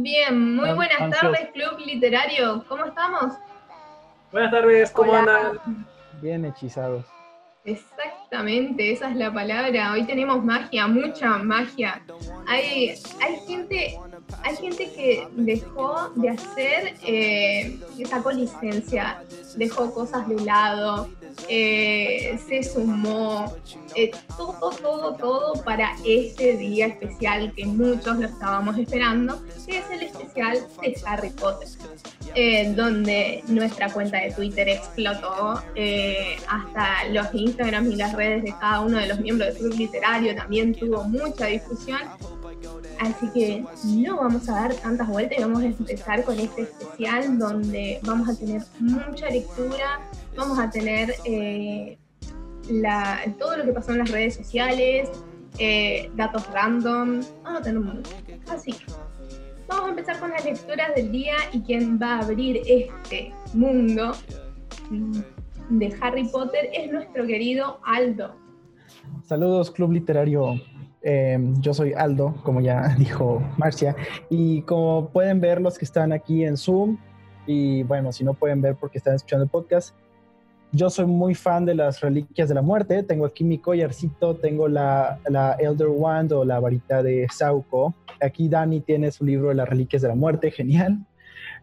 Bien, muy buenas tardes, Club Literario. ¿Cómo estamos? Buenas tardes, ¿cómo andan? Bien hechizados. Exactamente, esa es la palabra. Hoy tenemos magia, mucha magia. Hay, hay gente hay gente que dejó de hacer, eh, sacó licencia, dejó cosas de lado, eh, se sumó, eh, todo, todo, todo para este día especial que muchos lo estábamos esperando, que es el especial de Harry Potter, donde nuestra cuenta de Twitter explotó, hasta los Instagram y las redes de cada uno de los miembros del club literario también tuvo mucha difusión Así que no vamos a dar tantas vueltas y vamos a empezar con este especial donde vamos a tener mucha lectura, vamos a tener eh, todo lo que pasó en las redes sociales, eh, datos random, vamos a tener mucho. Así que vamos a empezar con las lecturas del día y quien va a abrir este mundo de Harry Potter es nuestro querido Aldo. Saludos, Club Literario Em, yo soy Aldo, como ya dijo Marcia, y como pueden ver los que están aquí en Zoom, y bueno, si no pueden ver porque están escuchando el podcast, yo soy muy fan de las reliquias de la muerte. Tengo aquí mi collarcito, tengo la, la Elder Wand o la varita de Sauco. Aquí Dani tiene su libro de las reliquias de la muerte, genial,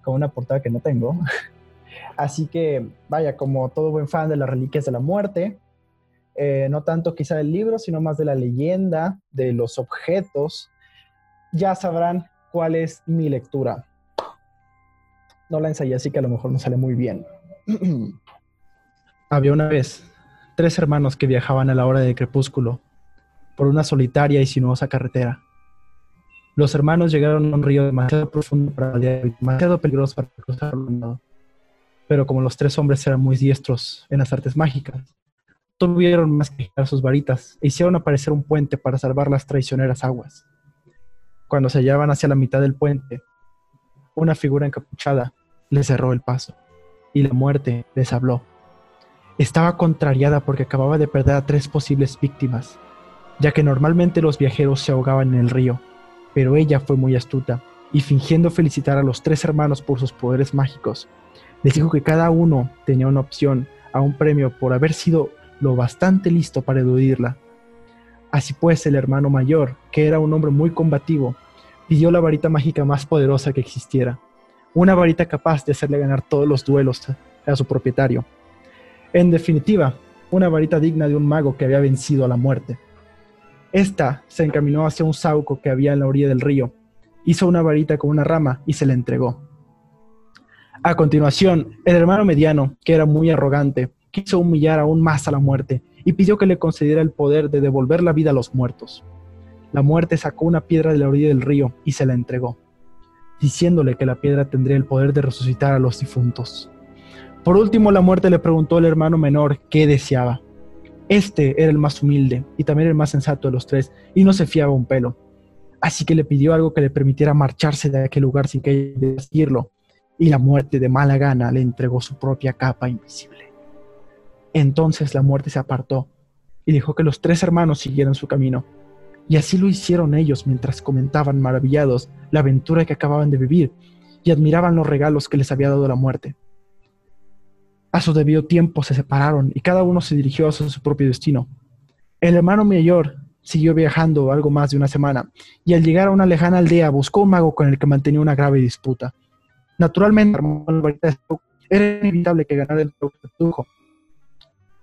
con una portada que no tengo. Así que, vaya, como todo buen fan de las reliquias de la muerte, eh, no tanto quizá del libro, sino más de la leyenda, de los objetos, ya sabrán cuál es mi lectura. No la ensayé, así que a lo mejor no sale muy bien. Había una vez tres hermanos que viajaban a la hora del crepúsculo por una solitaria y sinuosa carretera. Los hermanos llegaron a un río demasiado profundo para demasiado peligroso para cruzarlo. Pero como los tres hombres eran muy diestros en las artes mágicas, tuvieron más que girar sus varitas e hicieron aparecer un puente para salvar las traicioneras aguas. Cuando se hallaban hacia la mitad del puente, una figura encapuchada les cerró el paso y la muerte les habló. Estaba contrariada porque acababa de perder a tres posibles víctimas, ya que normalmente los viajeros se ahogaban en el río, pero ella fue muy astuta y fingiendo felicitar a los tres hermanos por sus poderes mágicos, les dijo que cada uno tenía una opción a un premio por haber sido lo bastante listo para eludirla. Así pues, el hermano mayor, que era un hombre muy combativo, pidió la varita mágica más poderosa que existiera, una varita capaz de hacerle ganar todos los duelos a su propietario. En definitiva, una varita digna de un mago que había vencido a la muerte. Esta se encaminó hacia un sauco que había en la orilla del río, hizo una varita con una rama y se la entregó. A continuación, el hermano mediano, que era muy arrogante, quiso humillar aún más a la muerte y pidió que le concediera el poder de devolver la vida a los muertos. La muerte sacó una piedra de la orilla del río y se la entregó, diciéndole que la piedra tendría el poder de resucitar a los difuntos. Por último, la muerte le preguntó al hermano menor qué deseaba. Este era el más humilde y también el más sensato de los tres, y no se fiaba un pelo. Así que le pidió algo que le permitiera marcharse de aquel lugar sin que decirlo, y la muerte de mala gana le entregó su propia capa invisible. Entonces la muerte se apartó y dejó que los tres hermanos siguieran su camino. Y así lo hicieron ellos mientras comentaban maravillados la aventura que acababan de vivir y admiraban los regalos que les había dado la muerte. A su debido tiempo se separaron y cada uno se dirigió hacia su propio destino. El hermano mayor siguió viajando algo más de una semana y al llegar a una lejana aldea buscó un mago con el que mantenía una grave disputa. Naturalmente, era inevitable que ganara el truco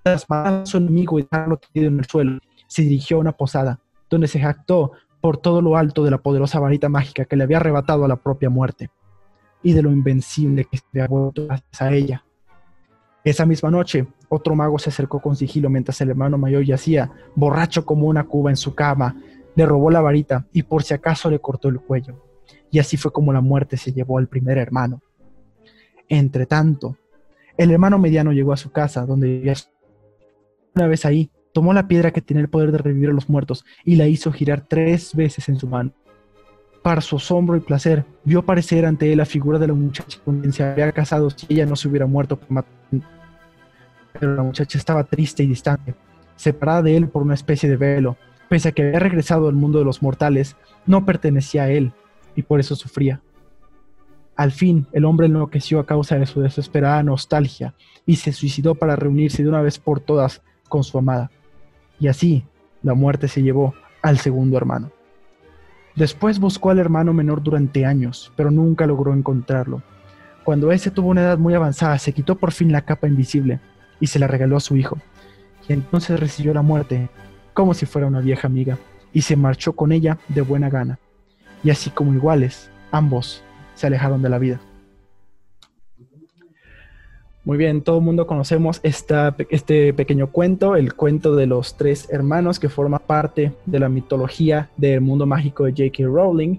tras matar a su enemigo y dejarlo tendido en el suelo, se dirigió a una posada, donde se jactó por todo lo alto de la poderosa varita mágica que le había arrebatado a la propia muerte, y de lo invencible que se había vuelto gracias a ella. Esa misma noche, otro mago se acercó con sigilo mientras el hermano mayor yacía, borracho como una cuba en su cama, le robó la varita y por si acaso le cortó el cuello. Y así fue como la muerte se llevó al primer hermano. Entre tanto, el hermano mediano llegó a su casa, donde vivía una vez ahí, tomó la piedra que tenía el poder de revivir a los muertos y la hizo girar tres veces en su mano. Para su asombro y placer, vio aparecer ante él la figura de la muchacha con quien se había casado si ella no se hubiera muerto Pero la muchacha estaba triste y distante, separada de él por una especie de velo. Pese a que había regresado al mundo de los mortales, no pertenecía a él y por eso sufría. Al fin, el hombre enloqueció a causa de su desesperada nostalgia y se suicidó para reunirse de una vez por todas con su amada. Y así, la muerte se llevó al segundo hermano. Después buscó al hermano menor durante años, pero nunca logró encontrarlo. Cuando ese tuvo una edad muy avanzada, se quitó por fin la capa invisible y se la regaló a su hijo. Y entonces recibió la muerte como si fuera una vieja amiga y se marchó con ella de buena gana. Y así como iguales, ambos se alejaron de la vida. Muy bien, todo el mundo conocemos esta, este pequeño cuento, el cuento de los tres hermanos que forma parte de la mitología del mundo mágico de J.K. Rowling.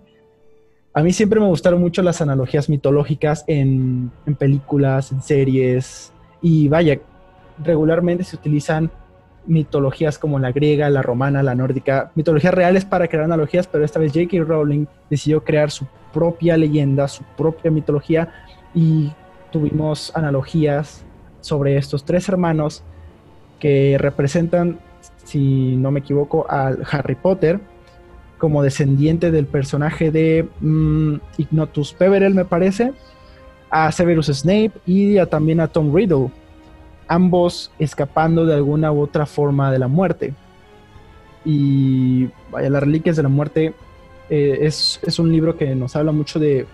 A mí siempre me gustaron mucho las analogías mitológicas en, en películas, en series, y vaya, regularmente se utilizan mitologías como la griega, la romana, la nórdica, mitologías reales para crear analogías, pero esta vez J.K. Rowling decidió crear su propia leyenda, su propia mitología y tuvimos analogías sobre estos tres hermanos que representan, si no me equivoco, al Harry Potter como descendiente del personaje de mm, Ignotus Peverell, me parece, a Severus Snape y también a Tom Riddle, ambos escapando de alguna u otra forma de la muerte. Y vaya, las reliquias de la muerte eh, es, es, un libro que nos habla mucho de,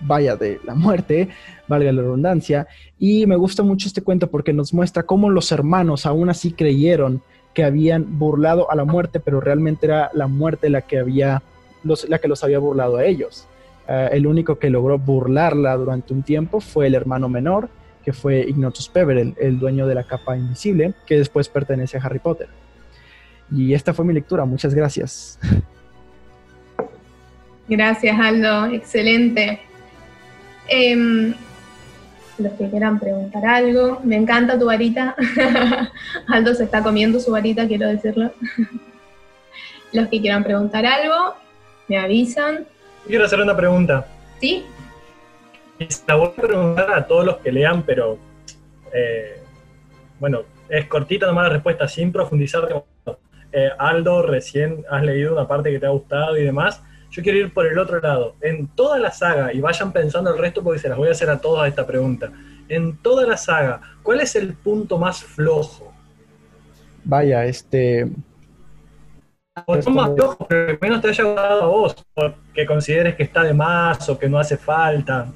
vaya, de la muerte, valga la redundancia, y me gusta mucho este cuento porque nos muestra cómo los hermanos aún así creyeron que habían burlado a la muerte, pero realmente era la muerte la que, había, los, la que los había burlado a ellos. Uh, el único que logró burlarla durante un tiempo fue el hermano menor, que fue Ignotus Peverell, el dueño de la capa invisible, que después pertenece a Harry Potter. Y esta fue mi lectura, muchas gracias. Gracias, Aldo, excelente. Eh, los que quieran preguntar algo, me encanta tu varita. Aldo se está comiendo su varita, quiero decirlo. los que quieran preguntar algo, me avisan. Quiero hacer una pregunta. ¿Sí? La voy a preguntar a todos los que lean, pero eh, bueno, es cortita nomás la respuesta, sin profundizar. Eh, Aldo, recién has leído una parte que te ha gustado y demás. Yo quiero ir por el otro lado. En toda la saga, y vayan pensando el resto porque se las voy a hacer a todos esta pregunta. En toda la saga, ¿cuál es el punto más flojo? Vaya, este. O más flojo, pero que menos te haya gustado a vos, que consideres que está de más o que no hace falta.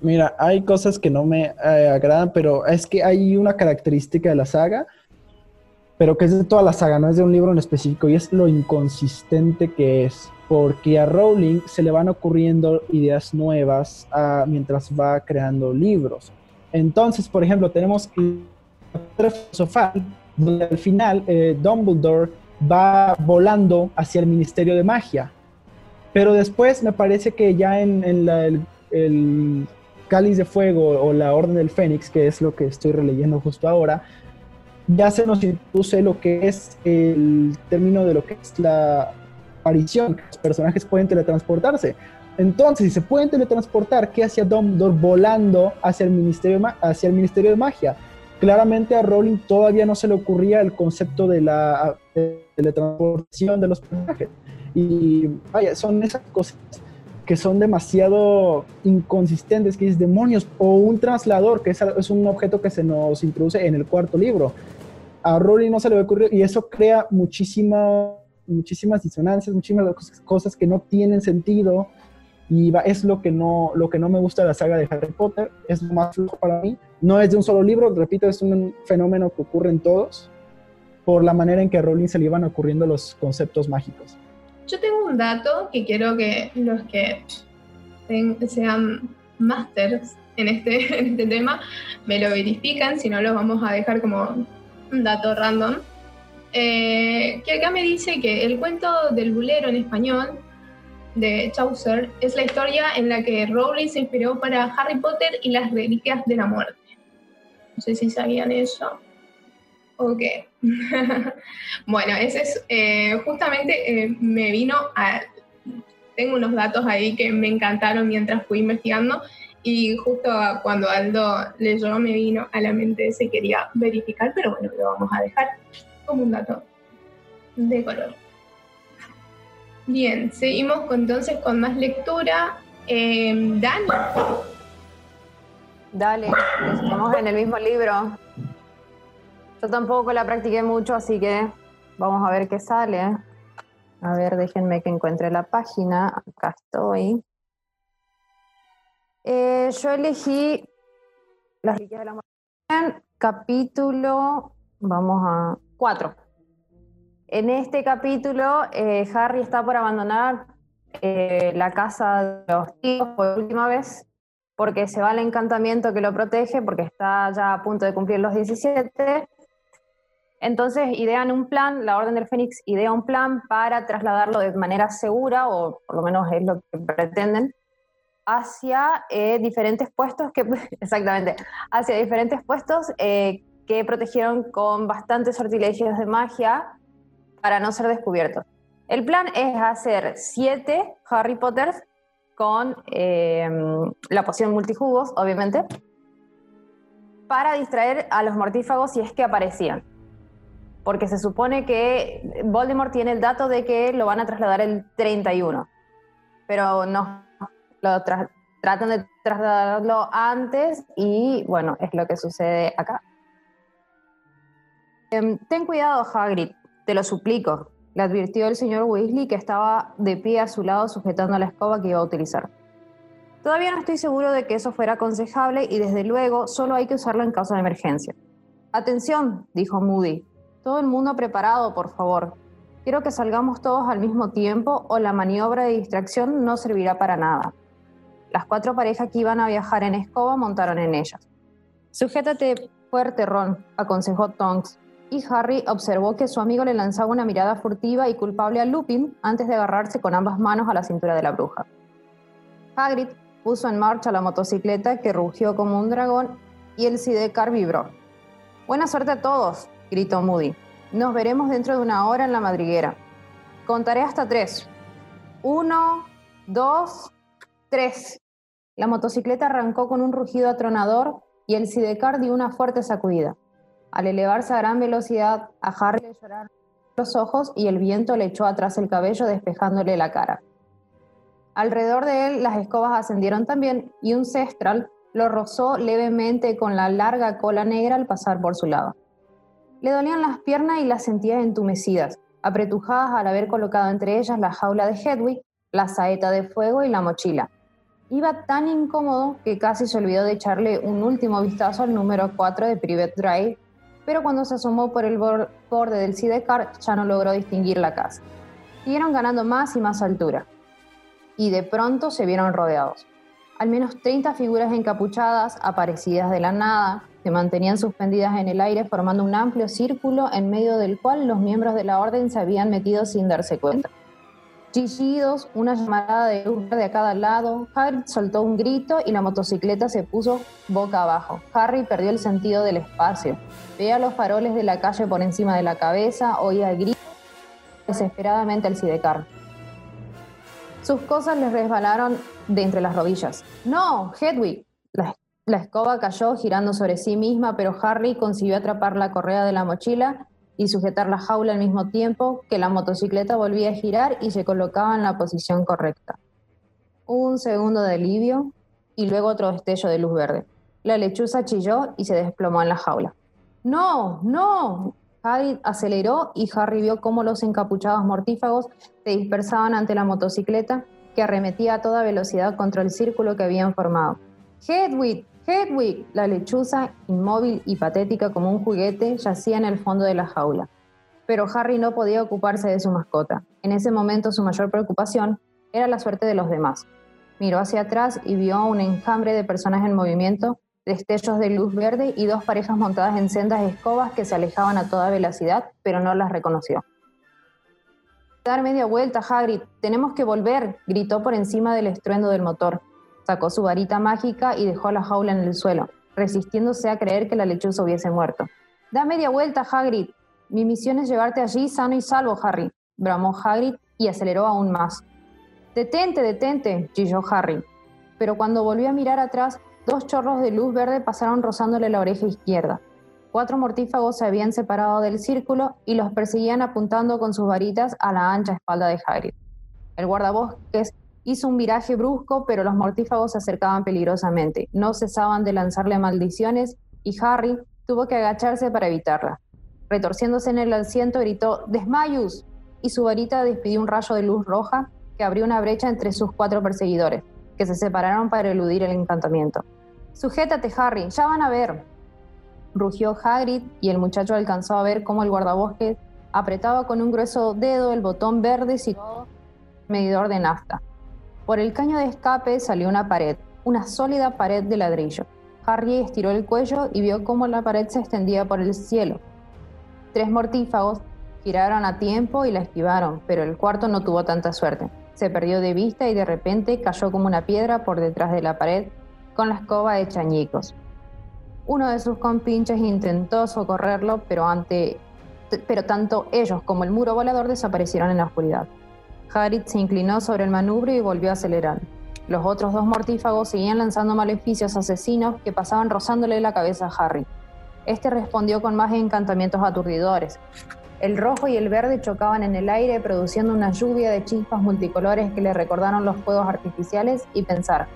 Mira, hay cosas que no me eh, agradan, pero es que hay una característica de la saga, pero que es de toda la saga, no es de un libro en específico, y es lo inconsistente que es, porque a Rowling se le van ocurriendo ideas nuevas uh, mientras va creando libros. Entonces, por ejemplo, tenemos la filosofal, donde al final eh, Dumbledore va volando hacia el Ministerio de Magia. Pero después me parece que ya en, el, el Cáliz de Fuego o la Orden del Fénix, que es lo que estoy releyendo justo ahora, ya se nos introduce lo que es el término de lo que es la aparición, los personajes pueden teletransportarse. Entonces, si se pueden teletransportar, ¿qué hacía Dumbledore volando hacia el, Ministerio de hacia el Ministerio de Magia? Claramente a Rowling todavía no se le ocurría el concepto de la teletransportación de los personajes. Y vaya, son esas cosas que son demasiado inconsistentes, que es demonios, o un traslador, que es, es, un objeto que se nos introduce en el cuarto libro. A Rowling no se le ocurrió y eso crea muchísima, muchísimas disonancias, muchísimas cosas que no tienen sentido y va, es lo que, no, lo que no me gusta de la saga de Harry Potter, es lo más flojo para mí. No es de un solo libro, repito, es un fenómeno que ocurre en todos por la manera en que a Rowling se le iban ocurriendo los conceptos mágicos. Yo tengo un dato que quiero que los que sean masters en este, en este tema me lo verifican, si no lo vamos a dejar como un dato random. Eh, que acá me dice que el cuento del bulero en español de Chaucer es la historia en la que Rowling se inspiró para Harry Potter y las reliquias de la muerte. No sé si sabían eso. Ok. bueno, ese es eh, justamente eh, me vino a. Tengo unos datos ahí que me encantaron mientras fui investigando y justo cuando Aldo leyó me vino a la mente ese quería verificar, pero bueno, lo vamos a dejar como un dato de color. Bien, seguimos entonces con más lectura. Eh, Dani. Dale, estamos en el mismo libro. Yo tampoco la practiqué mucho, así que vamos a ver qué sale. A ver, déjenme que encuentre la página. Acá estoy. Eh, yo elegí Las riquezas de la muerte. Capítulo, vamos a cuatro. En este capítulo, eh, Harry está por abandonar eh, la casa de los tíos por última vez, porque se va al encantamiento que lo protege, porque está ya a punto de cumplir los 17. Entonces idean un plan, la Orden del Fénix idea un plan para trasladarlo de manera segura, o por lo menos es lo que pretenden, hacia eh, diferentes puestos que, exactamente, hacia diferentes puestos eh, que protegieron con bastantes sortilegios de magia para no ser descubiertos. El plan es hacer siete Harry Potters con eh, la poción multijugos, obviamente, para distraer a los mortífagos si es que aparecían. Porque se supone que Voldemort tiene el dato de que lo van a trasladar el 31, pero no, lo tratan de trasladarlo antes y bueno, es lo que sucede acá. Em, ten cuidado, Hagrid, te lo suplico, le advirtió el señor Weasley que estaba de pie a su lado sujetando la escoba que iba a utilizar. Todavía no estoy seguro de que eso fuera aconsejable y desde luego solo hay que usarlo en caso de emergencia. Atención, dijo Moody. Todo el mundo preparado, por favor. Quiero que salgamos todos al mismo tiempo o la maniobra de distracción no servirá para nada. Las cuatro parejas que iban a viajar en escoba montaron en ellas. Sujétate fuerte, Ron, aconsejó Tonks, y Harry observó que su amigo le lanzaba una mirada furtiva y culpable a Lupin antes de agarrarse con ambas manos a la cintura de la bruja. Hagrid puso en marcha la motocicleta que rugió como un dragón y el sidecar vibró. Buena suerte a todos, gritó Moody. Nos veremos dentro de una hora en la madriguera. Contaré hasta tres. Uno, dos, tres. La motocicleta arrancó con un rugido atronador y el sidecar dio una fuerte sacudida. Al elevarse a gran velocidad, a Harry le lloraron los ojos y el viento le echó atrás el cabello despejándole la cara. Alrededor de él las escobas ascendieron también y un cestral lo rozó levemente con la larga cola negra al pasar por su lado. Le dolían las piernas y las sentía entumecidas, apretujadas al haber colocado entre ellas la jaula de Hedwig, la saeta de fuego y la mochila. Iba tan incómodo que casi se olvidó de echarle un último vistazo al número 4 de Private Drive pero cuando se asomó por el borde del sidecar ya no logró distinguir la casa. Siguieron ganando más y más altura, y de pronto se vieron rodeados. Al menos 30 figuras encapuchadas, aparecidas de la nada, se mantenían suspendidas en el aire formando un amplio círculo en medio del cual los miembros de la orden se habían metido sin darse cuenta. Chillidos, una llamada de luz de a cada lado, Harry soltó un grito y la motocicleta se puso boca abajo. Harry perdió el sentido del espacio. Veía los faroles de la calle por encima de la cabeza, oía gritos desesperadamente al sidecar. Sus cosas le resbalaron de entre las rodillas. ¡No! ¡Hedwig! La, la escoba cayó girando sobre sí misma, pero Harry consiguió atrapar la correa de la mochila y sujetar la jaula al mismo tiempo que la motocicleta volvía a girar y se colocaba en la posición correcta. Un segundo de alivio y luego otro destello de luz verde. La lechuza chilló y se desplomó en la jaula. ¡No! ¡No! Harry aceleró y Harry vio cómo los encapuchados mortífagos se dispersaban ante la motocicleta que arremetía a toda velocidad contra el círculo que habían formado. ¡Hedwig! Hedwig, la lechuza, inmóvil y patética como un juguete, yacía en el fondo de la jaula. Pero Harry no podía ocuparse de su mascota. En ese momento su mayor preocupación era la suerte de los demás. Miró hacia atrás y vio un enjambre de personas en movimiento, destellos de luz verde y dos parejas montadas en sendas escobas que se alejaban a toda velocidad, pero no las reconoció. Dar media vuelta, Hagrid. Tenemos que volver, gritó por encima del estruendo del motor. Sacó su varita mágica y dejó la jaula en el suelo, resistiéndose a creer que la lechuza hubiese muerto. Da media vuelta, Hagrid. Mi misión es llevarte allí sano y salvo, Harry, bramó Hagrid y aceleró aún más. Detente, detente, chilló Harry. Pero cuando volvió a mirar atrás, dos chorros de luz verde pasaron rozándole la oreja izquierda. Cuatro mortífagos se habían separado del círculo y los perseguían apuntando con sus varitas a la ancha espalda de Hagrid. El guardabosques Hizo un viraje brusco, pero los mortífagos se acercaban peligrosamente. No cesaban de lanzarle maldiciones y Harry tuvo que agacharse para evitarla. Retorciéndose en el asiento, gritó ¡Desmayus! y su varita despidió un rayo de luz roja que abrió una brecha entre sus cuatro perseguidores, que se separaron para eludir el encantamiento. Sujétate, Harry, ya van a ver. Rugió Hagrid y el muchacho alcanzó a ver cómo el guardabosques apretaba con un grueso dedo el botón verde situado medidor de nafta. Por el caño de escape salió una pared, una sólida pared de ladrillo. Harry estiró el cuello y vio cómo la pared se extendía por el cielo. Tres mortífagos giraron a tiempo y la esquivaron, pero el cuarto no tuvo tanta suerte. Se perdió de vista y de repente cayó como una piedra por detrás de la pared con la escoba hecha añicos. Uno de sus compinches intentó socorrerlo, pero, ante, pero tanto ellos como el muro volador desaparecieron en la oscuridad. Harry se inclinó sobre el manubrio y volvió a acelerar. Los otros dos mortífagos seguían lanzando maleficios asesinos que pasaban rozándole la cabeza a Harry. Este respondió con más encantamientos aturdidores. El rojo y el verde chocaban en el aire produciendo una lluvia de chispas multicolores que le recordaron los fuegos artificiales y pensar.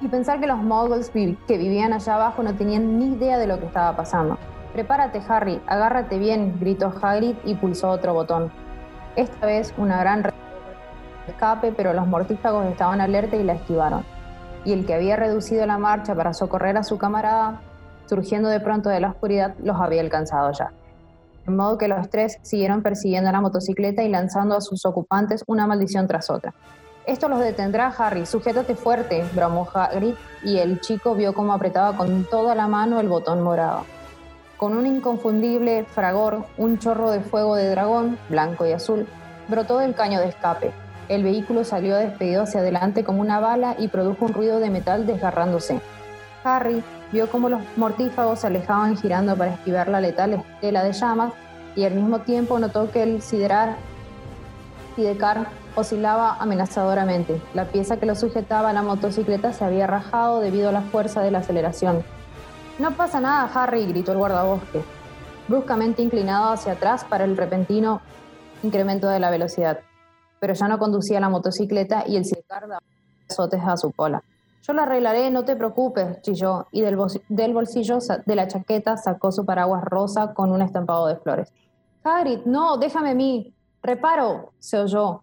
Y pensar que los muggles que vivían allá abajo no tenían ni idea de lo que estaba pasando. Prepárate, Harry, agárrate bien, gritó Hagrid y pulsó otro botón. Esta vez una gran escape, pero los mortífagos estaban alerta y la esquivaron. Y el que había reducido la marcha para socorrer a su camarada, surgiendo de pronto de la oscuridad, los había alcanzado ya. De modo que los tres siguieron persiguiendo la motocicleta y lanzando a sus ocupantes una maldición tras otra. Esto los detendrá, Harry. Sujétate fuerte, bramó Hagrid, y el chico vio cómo apretaba con toda la mano el botón morado. Con un inconfundible fragor, un chorro de fuego de dragón, blanco y azul, brotó del caño de escape. El vehículo salió despedido hacia adelante como una bala y produjo un ruido de metal desgarrándose. Harry vio cómo los mortífagos se alejaban girando para esquivar la letal estela de llamas y al mismo tiempo notó que el siderar sidecar oscilaba amenazadoramente. La pieza que lo sujetaba a la motocicleta se había rajado debido a la fuerza de la aceleración. No pasa nada, Harry, gritó el guardabosque, bruscamente inclinado hacia atrás para el repentino incremento de la velocidad. Pero ya no conducía la motocicleta y el sidecar daba azotes a su cola. Yo lo arreglaré, no te preocupes, chilló, y del, del bolsillo de la chaqueta sacó su paraguas rosa con un estampado de flores. Harry, no, déjame a mí. Reparo, se oyó.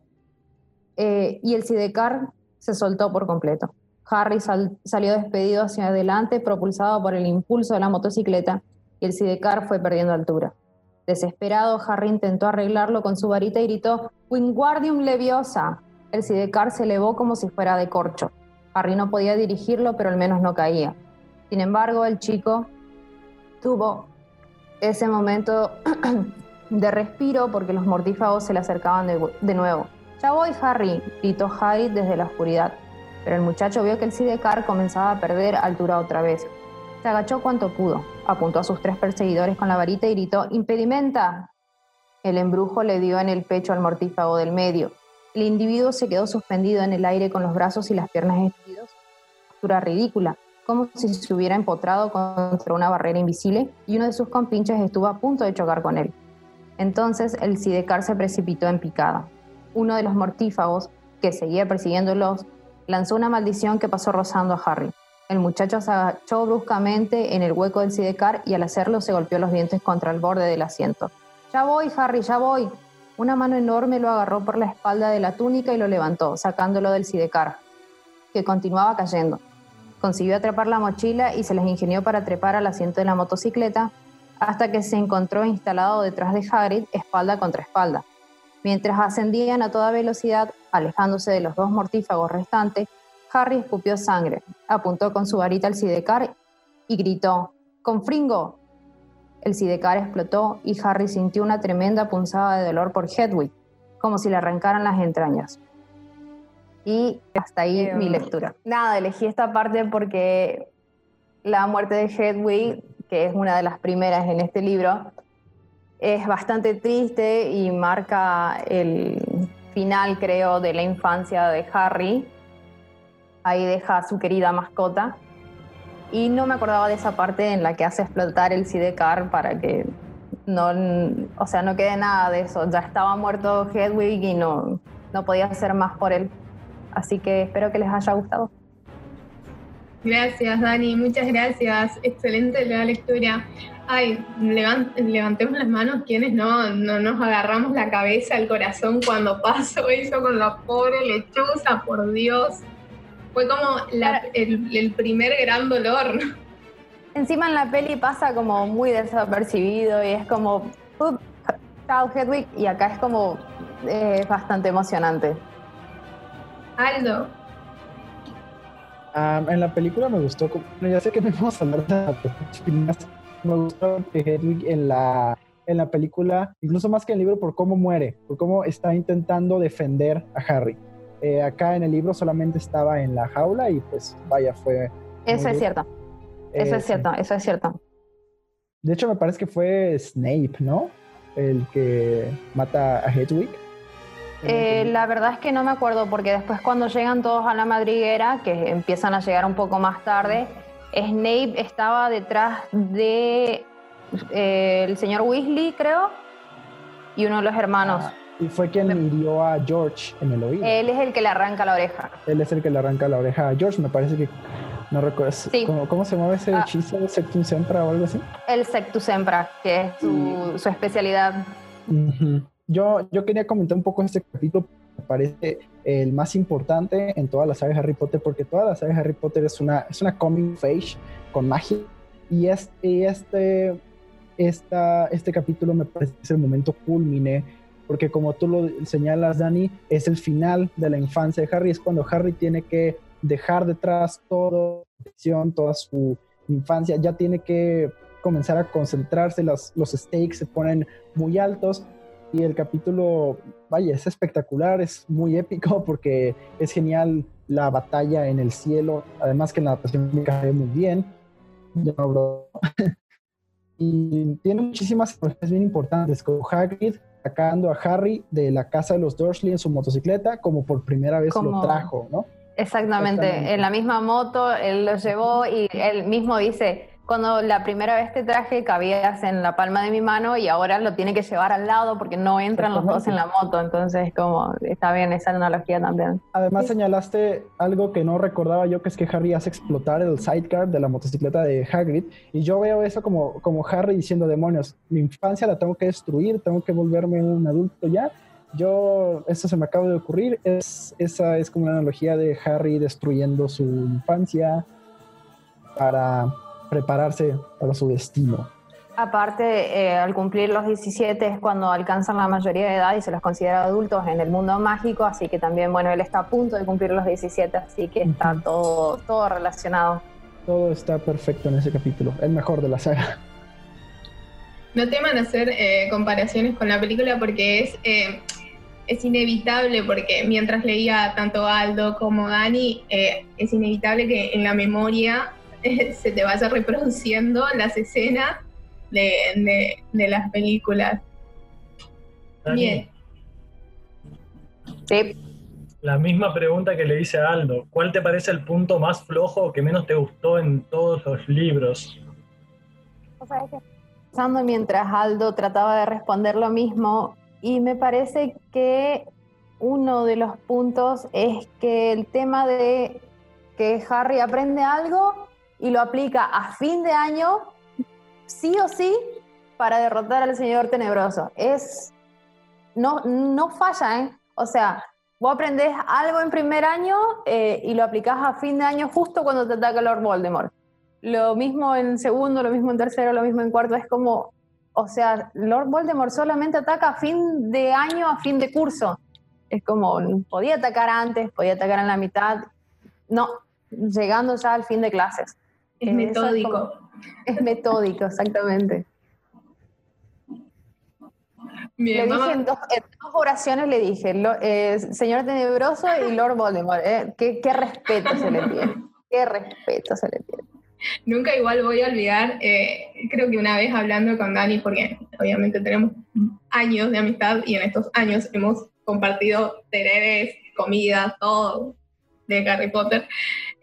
Eh, y el sidecar se soltó por completo. Harry salió despedido hacia adelante, propulsado por el impulso de la motocicleta, y el sidecar fue perdiendo altura. Desesperado, Harry intentó arreglarlo con su varita y gritó: Wingardium Leviosa. El sidecar se elevó como si fuera de corcho. Harry no podía dirigirlo, pero al menos no caía. Sin embargo, el chico tuvo ese momento de respiro porque los mortífagos se le acercaban de, nuevo. Ya voy, Harry, gritó Harry desde la oscuridad pero el muchacho vio que el sidecar comenzaba a perder altura otra vez. Se agachó cuanto pudo, apuntó a sus tres perseguidores con la varita y gritó ¡Impedimenta! El embrujo le dio en el pecho al mortífago del medio. El individuo se quedó suspendido en el aire con los brazos y las piernas extendidos, postura ridícula, como si se hubiera empotrado contra una barrera invisible y uno de sus compinches estuvo a punto de chocar con él. Entonces el sidecar se precipitó en picada. Uno de los mortífagos, que seguía persiguiéndolos, lanzó una maldición que pasó rozando a Harry. El muchacho se agachó bruscamente en el hueco del sidecar y al hacerlo se golpeó los dientes contra el borde del asiento. Ya voy, Harry, ya voy. Una mano enorme lo agarró por la espalda de la túnica y lo levantó, sacándolo del sidecar, que continuaba cayendo. Consiguió atrapar la mochila y se les ingenió para trepar al asiento de la motocicleta hasta que se encontró instalado detrás de Hagrid, espalda contra espalda. Mientras ascendían a toda velocidad, alejándose de los dos mortífagos restantes, Harry escupió sangre, apuntó con su varita al sidecar y gritó, ¡Confringo! El sidecar explotó y Harry sintió una tremenda punzada de dolor por Hedwig, como si le arrancaran las entrañas. Y hasta ahí mi lectura. Nada, elegí esta parte porque la muerte de Hedwig, que es una de las primeras en este libro, es bastante triste y marca el final, creo, de la infancia de Harry. Ahí deja a su querida mascota. Y no me acordaba de esa parte en la que hace explotar el sidecar para que no, o sea, no quede nada de eso. Ya estaba muerto Hedwig y no, no podía hacer más por él. Así que espero que les haya gustado. Gracias, Dani, muchas gracias. Excelente la lectura. Ay, levantemos las manos quienes no, no nos agarramos la cabeza, el corazón cuando pasó eso con la pobre lechuza, por Dios. Fue como el, primer gran dolor. Encima en la peli pasa como muy desapercibido y es como, chao Hedwig, y acá es como eh, bastante emocionante. Aldo. en la película me gustó, ya sé que no vamos a hablar de la me gustó que Hedwig en la, en la película, incluso más que en el libro, por cómo muere, por cómo está intentando defender a Harry. Eh, acá en el libro solamente estaba en la jaula y pues vaya, fue... Eso es cierto. Eso es eh, cierto, eso es cierto. De hecho, me parece que fue Snape, ¿no? El que mata a Hedwig. Eh, la verdad es que no me acuerdo porque después cuando llegan todos a la madriguera, que empiezan a llegar un poco más tarde, Snape estaba detrás de eh, el señor Weasley, creo, y uno de los hermanos. Ah, y fue quien hirió a George en el oído. Él es el que le arranca la oreja. Él es el que le arranca la oreja a George, me parece que no recuerdo. ¿cómo, se llama ese ah. hechizo? ¿Sectum Sempra o algo así? El Sectum Sempra, que es su, especialidad. yo, yo quería comentar un poco este capítulo me parece el más importante en toda la saga de Harry Potter, porque toda la saga de Harry Potter es una, es una coming face con magia. Y este, este, este capítulo me parece que es el momento culmine, porque como tú lo señalas, Dani, es el final de la infancia de Harry, es cuando Harry tiene que dejar detrás toda toda su infancia, ya tiene que comenzar a concentrarse, los, los stakes se ponen muy altos y el capítulo, vaya, es espectacular, es muy épico porque es genial la batalla en el cielo, además que la adaptación me cae muy bien. y tiene muchísimas cosas bien importantes, como Hagrid sacando a Harry de la casa de los Dursley en su motocicleta, como por primera vez lo trajo, ¿no? Exactamente. en la misma moto, él lo llevó y él mismo dice, cuando la primera vez te traje cabías en la palma de mi mano y ahora lo tiene que llevar al lado porque no entran los dos en la moto, entonces como está bien esa analogía también. Además señalaste algo que no recordaba yo, que es que Harry hace explotar el sidecar de la motocicleta de Hagrid. Y yo veo eso como, como Harry diciendo, demonios, mi infancia la tengo que destruir, tengo que volverme un adulto ya. Yo, eso se me acaba de ocurrir, es, esa es como una analogía de Harry destruyendo su infancia para prepararse para su destino. Aparte, eh, al cumplir los 17 es cuando alcanzan la mayoría de edad y se los considera adultos en el mundo mágico, así que también, bueno, él está a punto de cumplir los 17, así que está todo, todo relacionado. Todo está perfecto en ese capítulo, el mejor de la saga. No teman hacer eh, comparaciones con la película porque es, eh, es inevitable, porque mientras leía tanto Aldo como Dani, es inevitable que en la memoria se te vaya reproduciendo las escenas de, las películas. Bien. La misma pregunta que le hice a Aldo. ¿Cuál te parece el punto más flojo o que menos te gustó en todos los libros? Pensando mientras Aldo trataba de responder lo mismo, y me parece que uno de los puntos es que el tema de que Harry aprende algo y lo aplica a fin de año, sí o sí, para derrotar al Señor Tenebroso. Es. No, no falla, ¿eh? O sea, vos aprendés algo en primer año eh, y lo aplicás a fin de año justo cuando te ataca Lord Voldemort. Lo mismo en segundo, lo mismo en tercero, lo mismo en cuarto. Es como. O sea, Lord Voldemort solamente ataca a fin de año, a fin de curso. Es como, podía atacar antes, podía atacar en la mitad. No, llegando ya al fin de clases. Es metódico. Es, metódico, exactamente. le dije en dos, oraciones le dije, eh, Señor Tenebroso y Lord Voldemort. Eh, ¿qué, respeto se le tiene. Qué respeto se le tiene. Nunca igual voy a olvidar, eh, creo que una vez hablando con Dani, porque obviamente tenemos años de amistad y en estos años hemos compartido tereres, comida, todo de Harry Potter.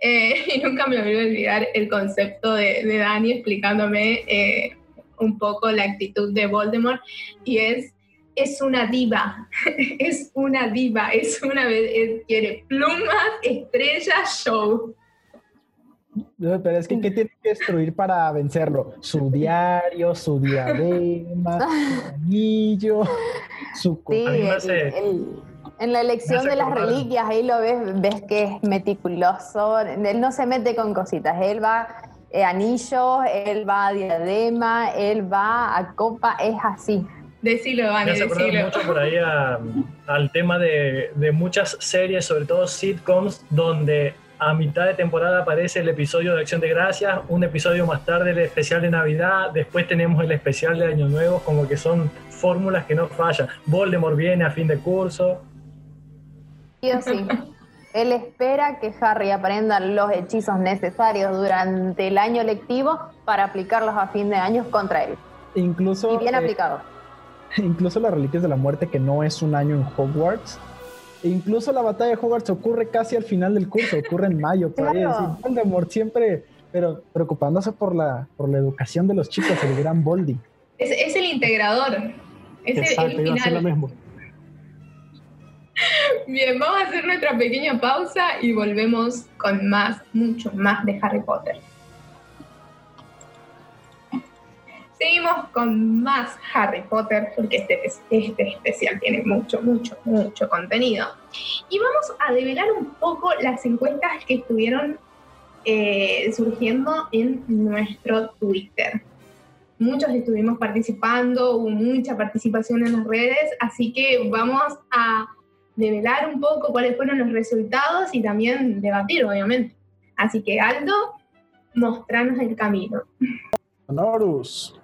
Eh, y nunca me voy a olvidar el concepto de, de Dani explicándome eh, un poco la actitud de Voldemort y es es una diva, es una diva, es una eh, quiere plumas, estrellas, show. pero es que ¿qué tiene que destruir para vencerlo? Su diario, su diadema, su anillo, su sí, en la elección de las reliquias, ahí lo ves, ves que es meticuloso. Él no se mete con cositas, él va eh, anillos, él va a diadema, él va a copa, es así. Decilo, Vani, Me mucho por ahí al tema de, de, muchas series, sobre todo sitcoms, donde a mitad de temporada aparece el episodio de Acción de Gracias, un episodio más tarde el especial de Navidad, después tenemos el especial de Año Nuevo, como que son fórmulas que no fallan. Voldemort viene a fin de curso. Sí o sí. Él espera que Harry aprenda los hechizos necesarios durante el año lectivo para aplicarlos a fin de año contra él. Incluso, y bien eh, aplicado incluso las Reliquias de la Muerte, que no es un año en Hogwarts. E incluso la batalla de Hogwarts ocurre casi al final del curso, ocurre en mayo, por ahí. Voldemort siempre, pero preocupándose por la, por la educación de los chicos, el gran Boldy. Es, el integrador. Es Exacto, el, final. lo mismo. Bien, vamos a hacer nuestra pequeña pausa y volvemos con más, mucho más de Harry Potter. Seguimos con más Harry Potter, porque este, este especial tiene mucho, mucho, mucho contenido. Y vamos a develar un poco las encuestas que estuvieron eh, surgiendo en nuestro Twitter. Muchos estuvimos participando, hubo mucha participación en las redes, así que vamos a develar un poco cuáles fueron los resultados y también debatir, obviamente. Así que Aldo, mostranos el camino. Honorus.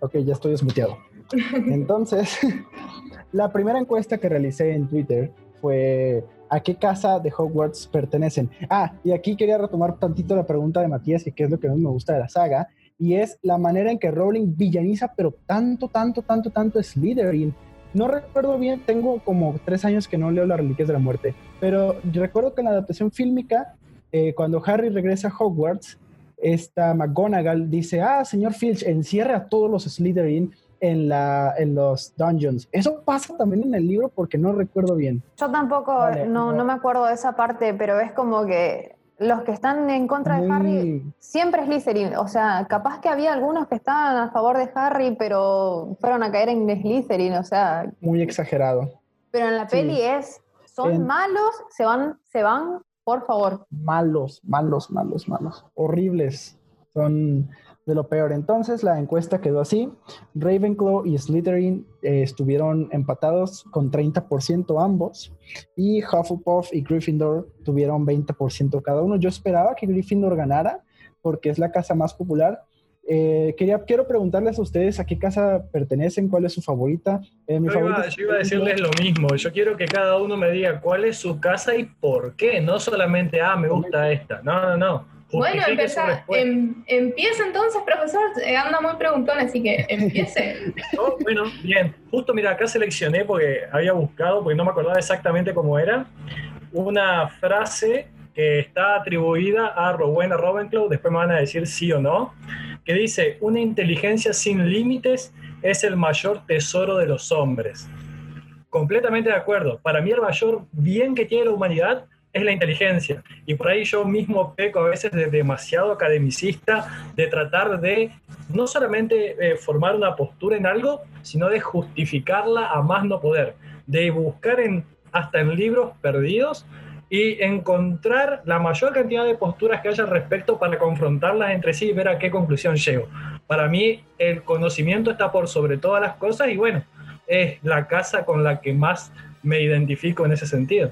Ok, ya estoy desmuteado. Entonces, la primera encuesta que realicé en Twitter fue ¿a qué casa de Hogwarts pertenecen? Ah, y aquí quería retomar tantito la pregunta de Matías, que es lo que más me gusta de la saga, y es la manera en que Rowling villaniza, pero tanto, tanto, tanto, tanto Slytherin. No recuerdo bien, tengo como tres años que no leo las Reliquias de la Muerte, pero recuerdo que en la adaptación fílmica, eh, cuando Harry regresa a Hogwarts, esta McGonagall dice, ah, señor Filch, encierre a todos los Slytherin en, la, en los dungeons. Eso pasa también en el libro porque no recuerdo bien. Yo tampoco, no, no, me acuerdo de esa parte, pero es como que los que están en contra de Harry siempre es Slytherin. O sea, capaz que había algunos que estaban a favor de Harry, pero fueron a caer en Slytherin, o sea... Muy exagerado. Pero en la peli es, son malos, se van, se van por favor. Malos, malos, malos, malos. Horribles. Son de lo peor. Entonces la encuesta quedó así. Ravenclaw y Slytherin eh, estuvieron empatados con 30% ambos. Y Hufflepuff y Gryffindor tuvieron 20% cada uno. Yo esperaba que Gryffindor ganara porque es la casa más popular. Eh, quería, quiero preguntarles a ustedes a qué casa pertenecen, cuál es su favorita. Eh, yo, iba, a decirles lo mismo. Yo quiero que cada uno me diga cuál es su casa y por qué. No solamente, ah, me gusta esta. No, no, no. Bueno, empezar, em, empieza entonces, profesor. Eh, anda muy preguntón, así que empiece. Oh, bueno, bien. Justo, mira, acá seleccioné porque había buscado, porque no me acordaba exactamente cómo era, una frase que está atribuida a Rowena Ravenclaw. Después me van a decir sí o no que dice, una inteligencia sin límites es el mayor tesoro de los hombres. Completamente de acuerdo. Para mí el mayor bien que tiene la humanidad es la inteligencia. Y por ahí yo mismo peco a veces de demasiado academicista, de tratar de no solamente eh, formar una postura en algo, sino de justificarla a más no poder, de buscar en, hasta en libros perdidos y encontrar la mayor cantidad de posturas que haya al respecto para confrontarlas entre sí y ver a qué conclusión llego. Para mí el conocimiento está por sobre todas las cosas y bueno, es la casa con la que más me identifico en ese sentido.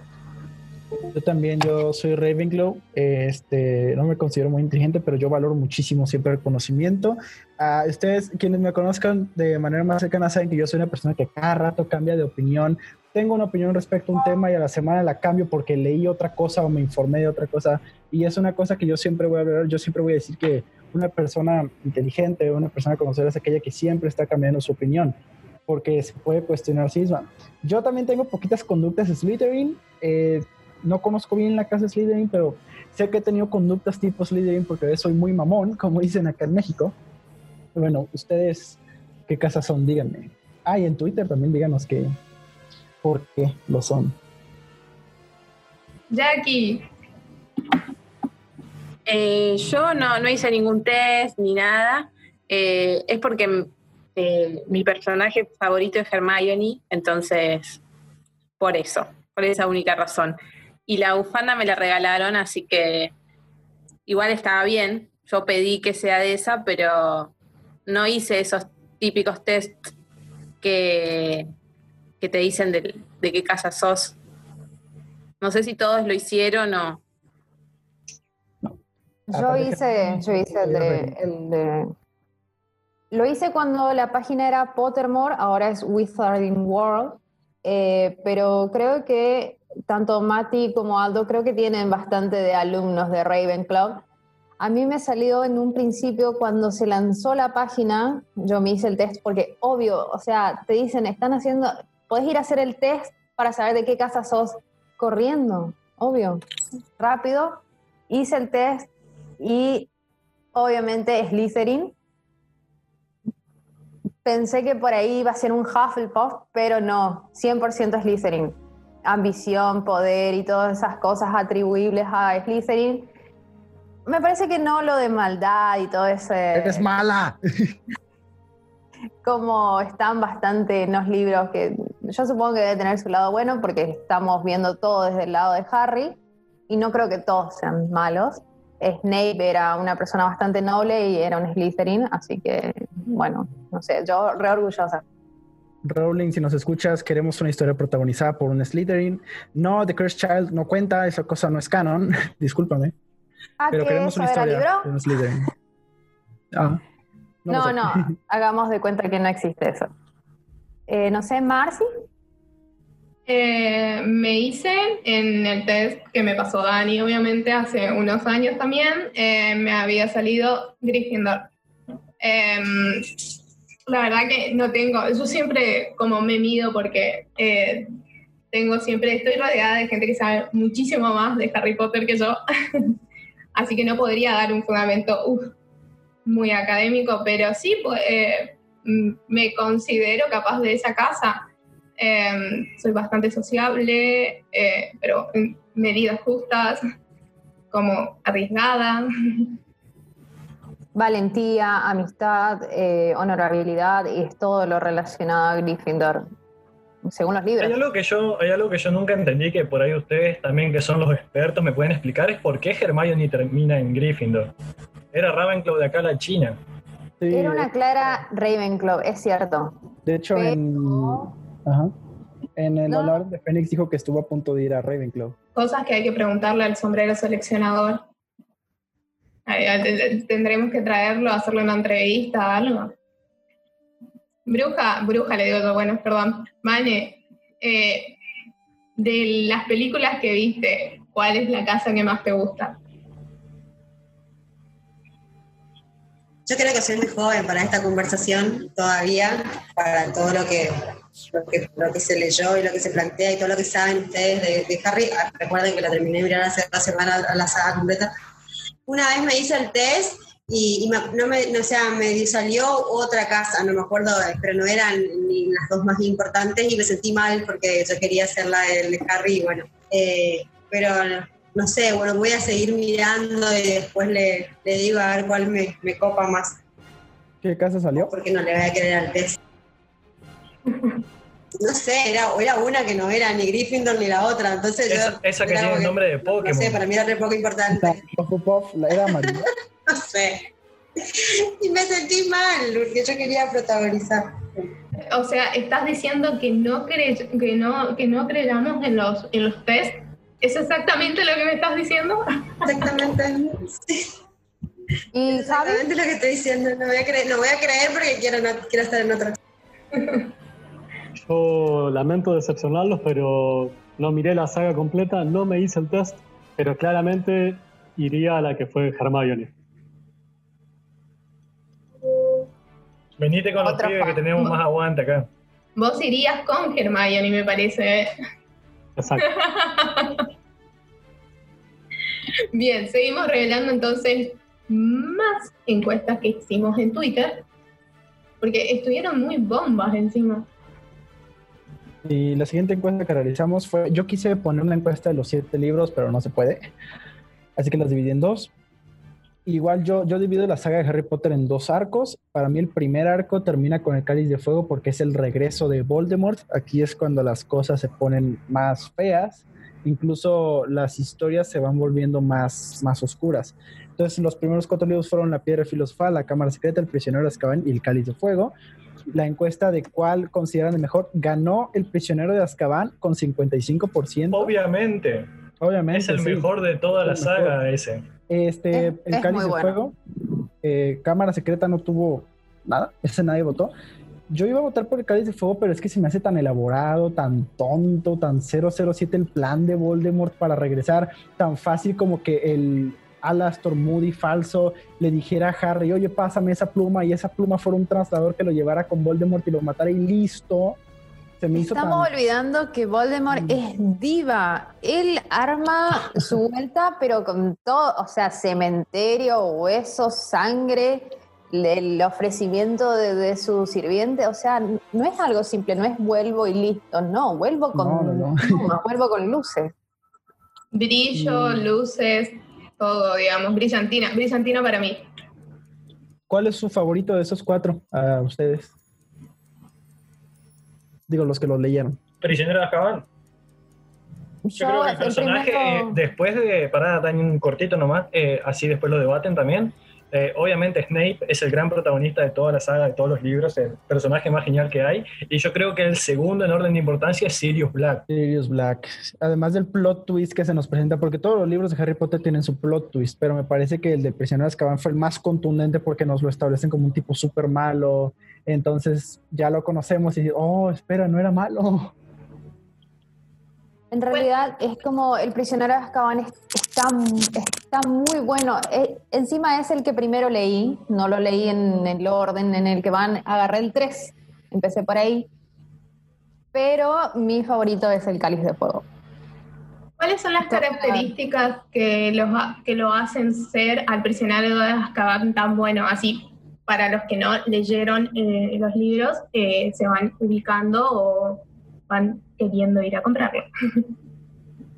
Yo también, yo soy Ravenclaw, este, no me considero muy inteligente, pero yo valoro muchísimo siempre el conocimiento. Uh, ustedes, quienes me conozcan de manera más cercana, saben que yo soy una persona que cada rato cambia de opinión tengo una opinión respecto a un tema y a la semana la cambio porque leí otra cosa o me informé de otra cosa. Y es una cosa que yo siempre voy a ver, yo siempre voy a decir que una persona inteligente, una persona conocida es aquella que siempre está cambiando su opinión, porque se puede cuestionar sí misma. Yo también tengo poquitas conductas Slytherin, eh, no conozco bien la casa Slytherin, pero sé que he tenido conductas tipo Slytherin porque soy muy mamón, como dicen acá en México. Bueno, ustedes, ¿qué casas son? Díganme. Ah, y en Twitter también díganos que por qué lo son. Jackie, Eh, yo no, no hice ningún test ni nada. Eh, es porque eh, mi personaje favorito es Hermione, entonces por eso, por esa única razón. Y la bufanda me la regalaron, así que igual estaba bien. Yo pedí que sea de esa, pero no hice esos típicos test que, que te dicen de, de qué casa sos. No sé si todos lo hicieron o... Yo hice, que- yo hice el de, el de- Lo hice cuando la página era Pottermore, ahora es Wizarding World, eh, pero creo que tanto Mati como Aldo creo que tienen bastante de alumnos de Ravenclaw. A mí me salió en un principio cuando se lanzó la página, yo me hice el test porque obvio, o sea, te dicen, están haciendo, puedes ir a hacer el test para saber de qué casa sos corriendo, obvio, rápido. Hice el test y obviamente Slytherin. Pensé que por ahí iba a ser un Hufflepuff, pero no, 100% Slytherin. Ambición, poder y todas esas cosas atribuibles a Slytherin. Me parece que no lo de maldad y todo ese... Eres mala. como están bastante en los libros que yo supongo que debe tener su lado bueno porque estamos viendo todo desde el lado de Harry y no creo que todos sean malos. Snape era una persona bastante noble y era un Slytherin, así que bueno, no sé, yo re orgullosa. Rowling, si nos escuchas, queremos una historia protagonizada por un Slytherin. No, The Cursed Child no cuenta, esa cosa no es canon. Discúlpame. Ah, Pero ¿que queremos una historia libro? de un Slytherin. Ah, No, sé. no, hagamos de cuenta que no existe eso. Eh, no sé, Marcy. eh, me hice en el test que me pasó Dani, obviamente, hace unos años también, eh, me había salido Gryffindor. Em, la verdad que no tengo, yo siempre como me mido porque eh, tengo siempre, estoy rodeada de gente que sabe muchísimo más de Harry Potter que yo, así que no podría dar un fundamento muy académico, pero sí pues, eh, me considero capaz de esa casa. Eh, soy bastante sociable, eh, pero en medidas justas, como arriesgada. Valentía, amistad, eh, honorabilidad y es todo lo relacionado a Gryffindor, según los libros. Hay algo, que yo, hay algo que yo nunca entendí que por ahí ustedes también, que son los expertos, me pueden explicar, es por qué Hermione termina en Gryffindor. Era Ravenclaw de acá a la China. Sí, Era una clara Ravenclaw, es cierto. de hecho, en, ajá, en el No. hablar de Fénix dijo que estuvo a punto de ir a Ravenclaw. Cosas que hay que preguntarle al sombrero seleccionador. Tendremos que traerlo, hacerle una entrevista, algo. Bruja, bruja le digo yo, bueno, perdón. Mane, eh, de las películas que viste, ¿cuál es la casa que más te gusta? Yo creo que soy muy joven para esta conversación todavía, para todo lo que, lo que, lo que se leyó y lo que se plantea y todo lo que saben ustedes de, de Harry. Ah, Recuerden que la terminé de mirar hace una semana a la saga completa. Una vez me hice el test y, y me- no me, no, o sea, me salió otra casa, no me acuerdo, pero no eran ni las dos más importantes y me sentí mal porque yo quería hacer la de, de Harry bueno, eh, pero no sé, bueno, voy a seguir mirando y después le, le digo a ver cuál me, me copa más, ¿Qué casa salió? porque no le voy a querer al test. No sé, era, era una que no era ni Gryffindor ni la otra, entonces yo... Esa, esa que tiene el nombre de No Pokémon. sé, para mí era re poco importante, la era amarilla. no sé. Y me sentí mal, porque yo quería protagonizar. O sea, estás diciendo que no, cre que no, que no creyamos en los, en los test. ¿Es exactamente lo que me estás diciendo? Exactamente. Sí, exactamente lo que estoy diciendo. No voy a creer, no voy a creer porque quiero, no, quiero estar en otro. Yo lamento decepcionarlos, pero no miré la saga completa, no me hice el test, pero claramente iría a la que fue Hermione. Venite con los pibes que tenemos más aguante acá. Vos irías con Hermione, me parece. ¿eh? Exacto. Bien, seguimos revelando entonces más encuestas que hicimos en Twitter, porque estuvieron muy bombas encima. Y la siguiente encuesta que realizamos fue, yo quise poner una encuesta de los siete libros, pero no se puede. Así que las dividí en dos. Igual yo, yo divido la saga de Harry Potter en dos arcos. Para mí el primer arco termina con el cáliz de fuego porque es el regreso de Voldemort. Aquí es cuando las cosas se ponen más feas. Incluso las historias se van volviendo más, más oscuras. Entonces los primeros cuatro libros fueron La Piedra Filosofal, La Cámara Secreta, El Prisionero de Azkaban y El Cáliz de Fuego la encuesta de cuál consideran el mejor, ganó el prisionero de Azkaban con 55%. Obviamente. Obviamente. Es el sí. mejor de toda la saga ese. Este, Es- el es Cáliz de bueno. Fuego, eh, Cámara Secreta no tuvo nada, ese nadie votó. Yo iba a votar por el Cáliz de Fuego, pero es que se me hace tan elaborado, tan tonto, tan 007 el plan de Voldemort para regresar, tan fácil como que el Alastor Moody falso le dijera a Harry, oye, pásame esa pluma, y esa pluma fuera un traslador que lo llevara con Voldemort y lo matara y listo. Se me hizo Estamos tan... olvidando que Voldemort Mm. es diva. Él arma su vuelta, pero con todo, o sea, cementerio, huesos, sangre, el ofrecimiento de, de su sirviente. O sea, no es algo simple, no es vuelvo y listo. No, vuelvo con, No, no, no. plumas, vuelvo con luces. Brillo, Mm. luces, todo, digamos, brillantina. Brillantina para mí. ¿Cuál es su favorito de esos cuatro a ustedes? Digo, los que lo leyeron. Prisionero de Azkaban. Yo creo que el personaje, eh, después de, para dar un cortito nomás, eh, así después lo debaten también. Eh, obviamente Snape es el gran protagonista de toda la saga, de todos los libros, el personaje más genial que hay. Y yo creo que el segundo en orden de importancia es Sirius Black. Sirius Black. Además del plot twist que se nos presenta, porque todos los libros de Harry Potter tienen su plot twist, pero me parece que el del prisionero de Azkaban fue el más contundente porque nos lo establecen como un tipo súper malo. Entonces ya lo conocemos y, oh, espera, no era malo. En realidad es como el prisionero de Azkaban es- está, está muy bueno. Eh, encima es el que primero leí, no lo leí en el orden en el que van, agarré el 3, empecé por ahí. Pero mi favorito es el cáliz de fuego. ¿Cuáles son las características que, los, que lo hacen ser al prisionero de Azkaban tan bueno? Así, para los que no leyeron eh, los libros, eh, se van ubicando o van queriendo ir a comprarlo.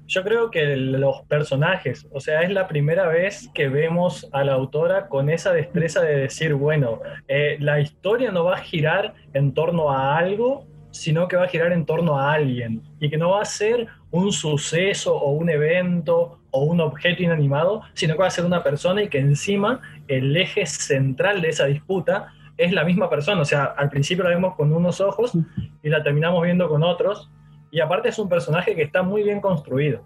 Yo creo que los personajes, o sea, es la primera vez que vemos a la autora con esa destreza de decir, bueno, eh, la historia no va a girar en torno a algo, sino que va a girar en torno a alguien, y que no va a ser un suceso o un evento o un objeto inanimado, sino que va a ser una persona y que encima el eje central de esa disputa es la misma persona, o sea, al principio la vemos con unos ojos y la terminamos viendo con otros, y aparte es un personaje que está muy bien construido.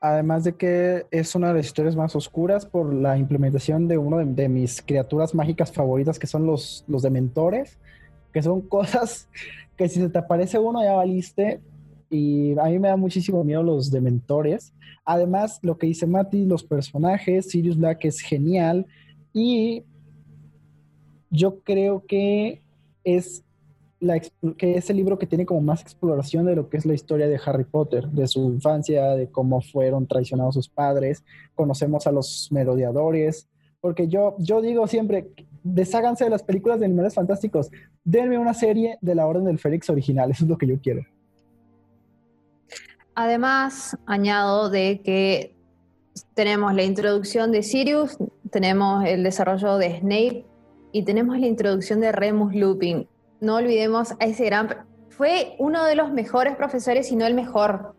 Además de que es una de las historias más oscuras por la implementación de uno de, de mis criaturas mágicas favoritas, que son los, los dementores, que son cosas que si se te aparece uno ya valiste. Y a mí me da muchísimo miedo los dementores. Además, lo que dice Mati, los personajes, Sirius Black es genial. Y yo creo que es la, que es el libro que tiene como más exploración de lo que es la historia de Harry Potter, de su infancia, de cómo fueron traicionados sus padres, conocemos a los merodeadores, porque yo, yo digo siempre, desháganse de las películas de Animales Fantásticos, denme una serie de la Orden del Félix original, eso es lo que yo quiero. Además, añado de que tenemos la introducción de Sirius, tenemos el desarrollo de Snape y tenemos la introducción de Remus Lupin. No olvidemos a ese gran... Fue uno de los mejores profesores, si no el mejor,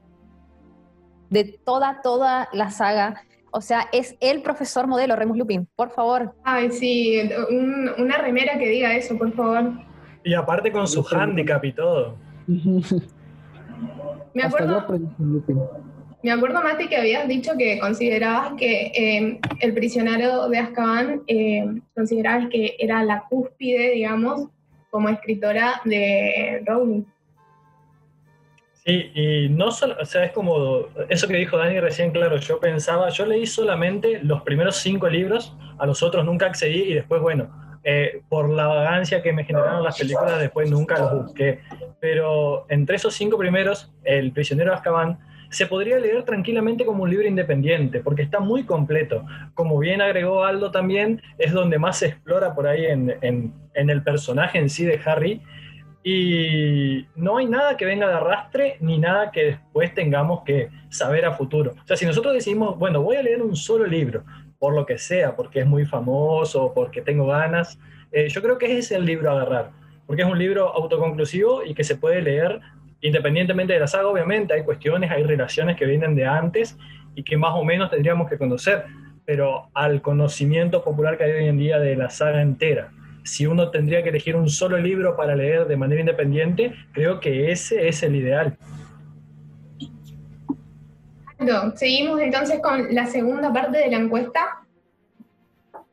de toda, toda la saga. O sea, es el profesor modelo, Remus Lupin. Por favor. Ay, sí, un- una remera que diga eso, por favor. Y aparte con su handicap y todo. Me acuerdo. Me acuerdo, Mati, que habías dicho que considerabas que eh, el prisionero de Azkaban, eh, considerabas que era la cúspide, digamos, como escritora de Rowling. Sí, y no solo, o sea, es como eso que dijo Dani recién, claro, yo pensaba, yo leí solamente los primeros cinco libros, a los otros nunca accedí y después, bueno, eh, por la vagancia que me generaron las películas, después nunca los busqué. Pero entre esos cinco primeros, El prisionero de Azkaban, se podría leer tranquilamente como un libro independiente, porque está muy completo. Como bien agregó Aldo también, es donde más se explora por ahí en, el personaje en sí de Harry, y no hay nada que venga de arrastre ni nada que después tengamos que saber a futuro. O sea, si nosotros decimos, bueno, voy a leer un solo libro, por lo que sea, porque es muy famoso, porque tengo ganas, eh, yo creo que ese es el libro a agarrar, porque es un libro autoconclusivo y que se puede leer independientemente de la saga, obviamente, hay cuestiones, hay relaciones que vienen de antes y que más o menos tendríamos que conocer, pero al conocimiento popular que hay hoy en día de la saga entera si uno tendría que elegir un solo libro para leer de manera independiente, creo que ese es el ideal. Seguimos entonces con la segunda parte de la encuesta.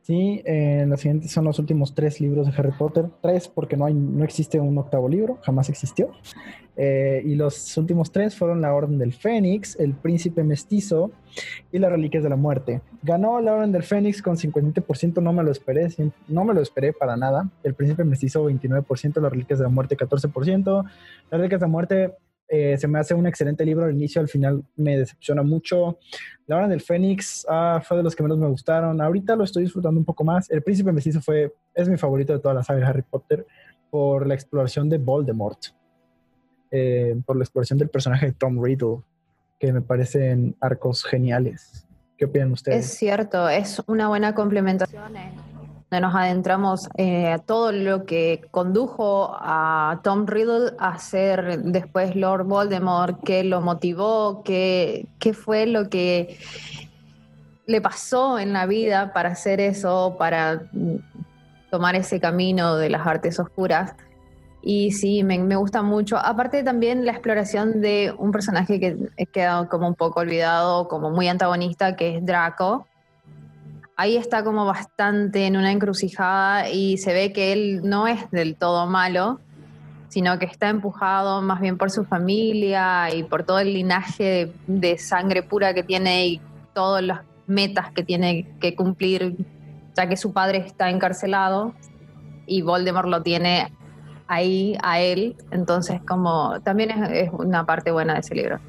Sí, eh, los siguientes son los últimos tres libros de Harry Potter. Tres porque no, hay, no existe un octavo libro, jamás existió. Eh, y los últimos tres fueron La Orden del Fénix, El Príncipe Mestizo y Las Reliquias de la Muerte. Ganó La Orden del Fénix con 50%, no me lo esperé, no me lo esperé para nada. El Príncipe Mestizo 29%, Las Reliquias de la Muerte 14%. Las Reliquias de la Muerte eh, se me hace un excelente libro al inicio, al final me decepciona mucho. La Orden del Fénix ah, fue de los que menos me gustaron. Ahorita lo estoy disfrutando un poco más. El Príncipe Mestizo fue, es mi favorito de toda la saga de Harry Potter por la exploración de Voldemort, eh, por la exploración del personaje de Tom Riddle, que me parecen arcos geniales. ¿Qué opinan ustedes? Es cierto, es una buena complementación nos adentramos eh, a todo lo que condujo a Tom Riddle a ser después Lord Voldemort, qué lo motivó, qué, qué fue lo que le pasó en la vida para hacer eso, para tomar ese camino de las artes oscuras. Y sí, me, me, gusta mucho. Aparte también la exploración de un personaje que he quedado como un poco olvidado, como muy antagonista, que es Draco, ahí está como bastante en una encrucijada y se ve que él no es del todo malo, sino que está empujado más bien por su familia y por todo el linaje de, sangre pura que tiene y todas las metas que tiene que cumplir, ya que su padre está encarcelado y Voldemort lo tiene ahí a él, entonces como también es, es una parte buena de ese libro.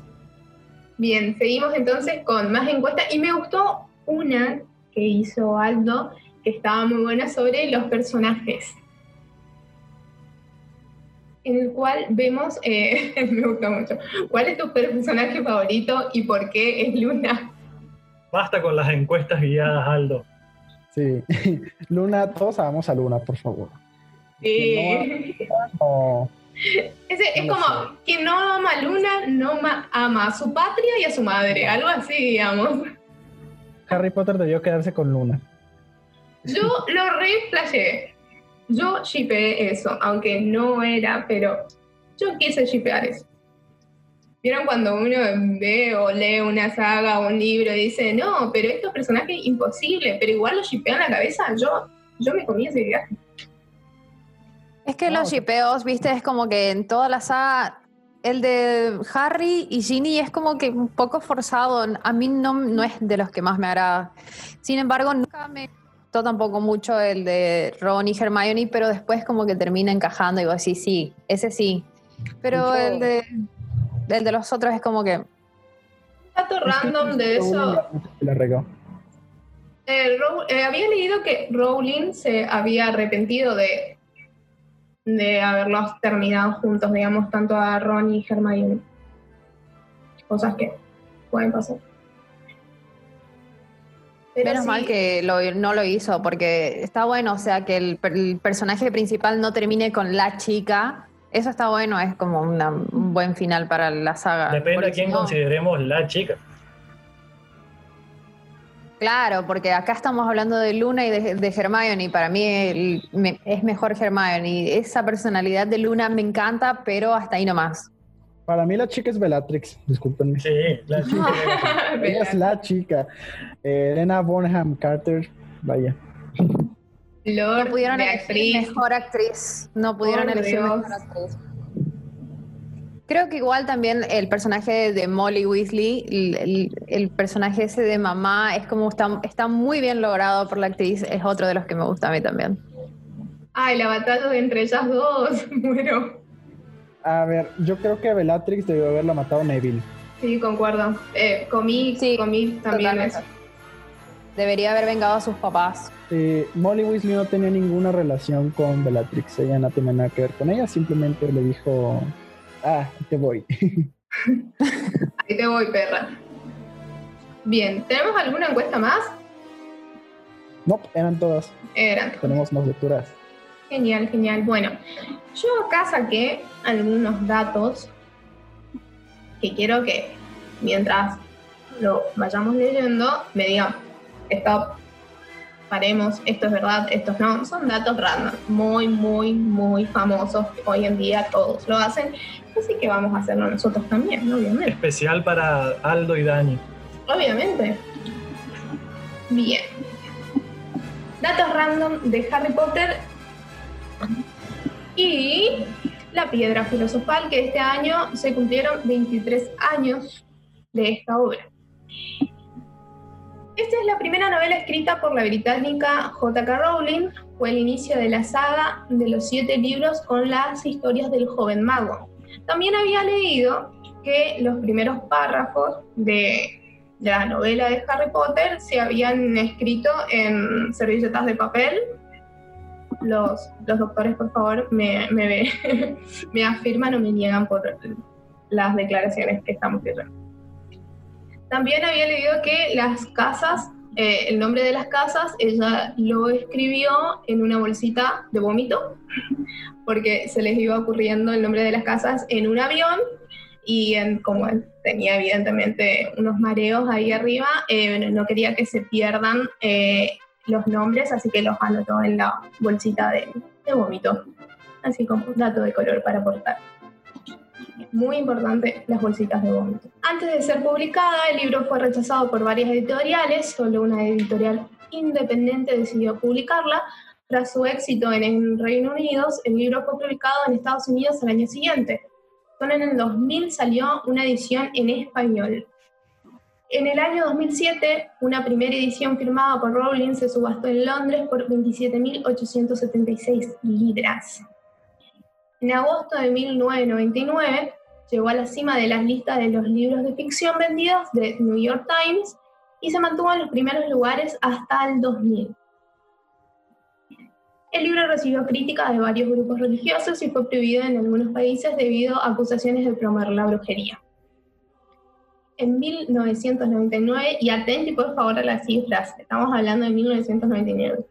Bien, seguimos entonces con más encuestas y me gustó una que hizo Aldo, que estaba muy buena sobre los personajes. En el cual vemos, eh, me gusta mucho, ¿cuál es tu personaje favorito y por qué es Luna? Basta con las encuestas guiadas, Aldo. Sí, Luna, todos amamos a Luna, por favor. Sí. es como, quien no ama a Luna, no ama a su patria y a su madre, algo así, digamos. Harry Potter debió quedarse con Luna. Yo lo re Yo shipeé eso, aunque no era, pero yo quise shipear eso. ¿Vieron cuando uno ve o lee una saga o un libro y dice, no, pero estos personajes imposible, pero igual lo shipean la cabeza? Yo, yo me comí ese viaje. Es que los shipeos, viste, es como que en toda la saga el de Harry y Ginny es como que un poco forzado. A mí no, no es de los que más me agrada. Sin embargo, nunca me gustó tampoco mucho el de Ron y Hermione, pero después como que termina encajando y digo, sí, sí, ese sí. Pero el de, el de los otros es como que... Dato random de eso. Eh, eh, había leído que Rowling se había arrepentido de de haberlos terminado juntos, digamos, tanto a Ron y Hermione. Cosas que pueden pasar. Menos mal que no lo hizo, porque está bueno, o sea, que el, personaje principal no termine con la chica. Eso está bueno, es como un buen final para la saga. Depende de quién consideremos la chica. Claro, porque acá estamos hablando de Luna y de, de Hermione. Para mí es mejor Hermione. Esa personalidad de Luna me encanta, pero hasta ahí nomás. Para mí la chica es Bellatrix, discúlpenme. Sí, la chica. es la chica. Eh, Elena Bonham Carter, vaya. no pudieron elegir mejor actriz. No pudieron elegir mejor actriz. Creo que igual también el personaje de Molly Weasley, el, personaje ese de mamá, es como está, está muy bien logrado por la actriz, es otro de los que me gusta a mí también. Ay, la batalla entre ellas dos, bueno. A ver, yo creo que Bellatrix debió haberla matado Neville. Sí, concuerdo. Eh, comí, sí, comí también eso. Debería haber vengado a sus papás. Eh, Molly Weasley no tenía ninguna relación con Bellatrix, ella no tenía nada que ver con ella, simplemente le dijo, ah, te voy. Ahí te voy, perra. Bien, ¿tenemos alguna encuesta más? no, eran todas, Eran. tenemos más lecturas. Genial, genial. Bueno, yo acá saqué algunos datos que quiero que mientras lo vayamos leyendo me digan, stop, esto es verdad, esto no. Son datos random, muy, muy, muy famosos. Hoy en día todos lo hacen, así que vamos a hacerlo nosotros también, obviamente. Especial para Aldo y Dani. Obviamente. Bien. Datos random de Harry Potter y la piedra filosofal, que este año se cumplieron 23 años de esta obra. Esta es la primera novela escrita por la británica J.K. Rowling. Fue el inicio de la saga de los siete libros con las historias del joven mago. También había leído que los primeros párrafos de la novela de Harry Potter se habían escrito en servilletas de papel. Los, los doctores, por favor, me, me, me afirman o me niegan por las declaraciones que estamos leyendo. También había leído que las casas, eh, el nombre de las casas, ella lo escribió en una bolsita de vómito, porque se les iba ocurriendo el nombre de las casas en un avión y en, como tenía evidentemente unos mareos ahí arriba, eh, no quería que se pierdan eh, los nombres, así que los anotó en la bolsita de, vómito, así como dato de color para aportar. Muy importante las bolsitas de vómito. Antes de ser publicada, el libro fue rechazado por varias editoriales, solo una editorial independiente decidió publicarla. Tras su éxito en el Reino Unido, el libro fue publicado en Estados Unidos el año siguiente. Solo en el 2000 salió una edición en español. En el año 2007, una primera edición firmada por Rowling se subastó en Londres por 27.876 libras. En agosto de 1999, llegó a la cima de las listas de los libros de ficción vendidos de New York Times y se mantuvo en los primeros lugares hasta el 2000. El libro recibió críticas de varios grupos religiosos y fue prohibido en algunos países debido a acusaciones de promover la brujería. En 1999, y atenti por favor a las cifras, estamos hablando de 1999,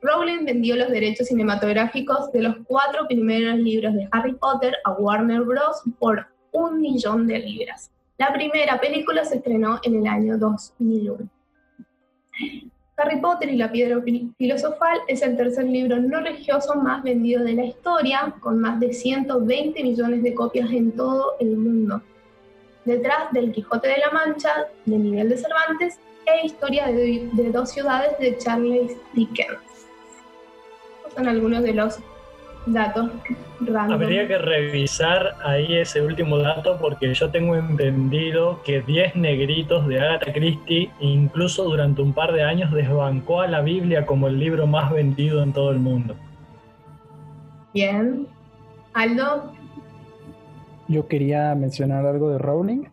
Rowling vendió los derechos cinematográficos de los cuatro primeros libros de Harry Potter a Warner Bros. por un millón de libras. La primera película se estrenó en el año 2001. Harry Potter y la Piedra Filosofal es el tercer libro no religioso más vendido de la historia, con más de 120 millones de copias en todo el mundo. Detrás del Quijote de la Mancha, de Miguel de Cervantes, e Historia de, de dos ciudades de Charles Dickens. Son algunos de los datos random. Habría que revisar ahí ese último dato porque yo tengo entendido que 10 negritos de Agatha Christie incluso durante un par de años desbancó a la Biblia como el libro más vendido en todo el mundo. Bien. Aldo, Yo quería mencionar algo de Rowling,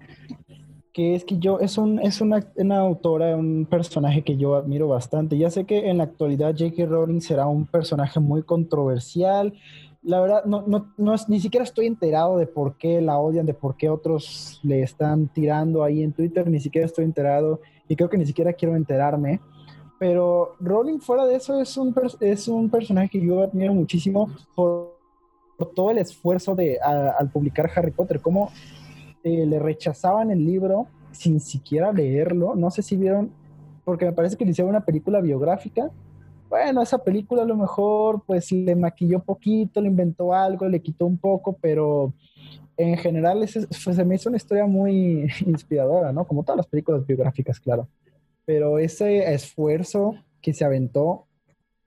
que es que yo es, un, es una, una autora, un personaje que yo admiro bastante. Ya sé que en la actualidad J.K. Rowling será un personaje muy controversial. La verdad, no, no, no es- ni siquiera estoy enterado de por qué la odian, de por qué otros le están tirando ahí en Twitter, ni siquiera estoy enterado y creo que ni siquiera quiero enterarme. Pero Rowling fuera de eso es un, es un personaje que yo admiro muchísimo por, todo el esfuerzo de, al publicar Harry Potter, cómo eh, le rechazaban el libro sin siquiera leerlo. No sé si vieron, porque me parece que le hicieron una película biográfica. Bueno, esa película a lo mejor pues le maquilló poquito, le inventó algo, le quitó un poco, pero en general pues, se me hizo una historia muy inspiradora, ¿no? Como todas las películas biográficas, claro. Pero ese esfuerzo que se aventó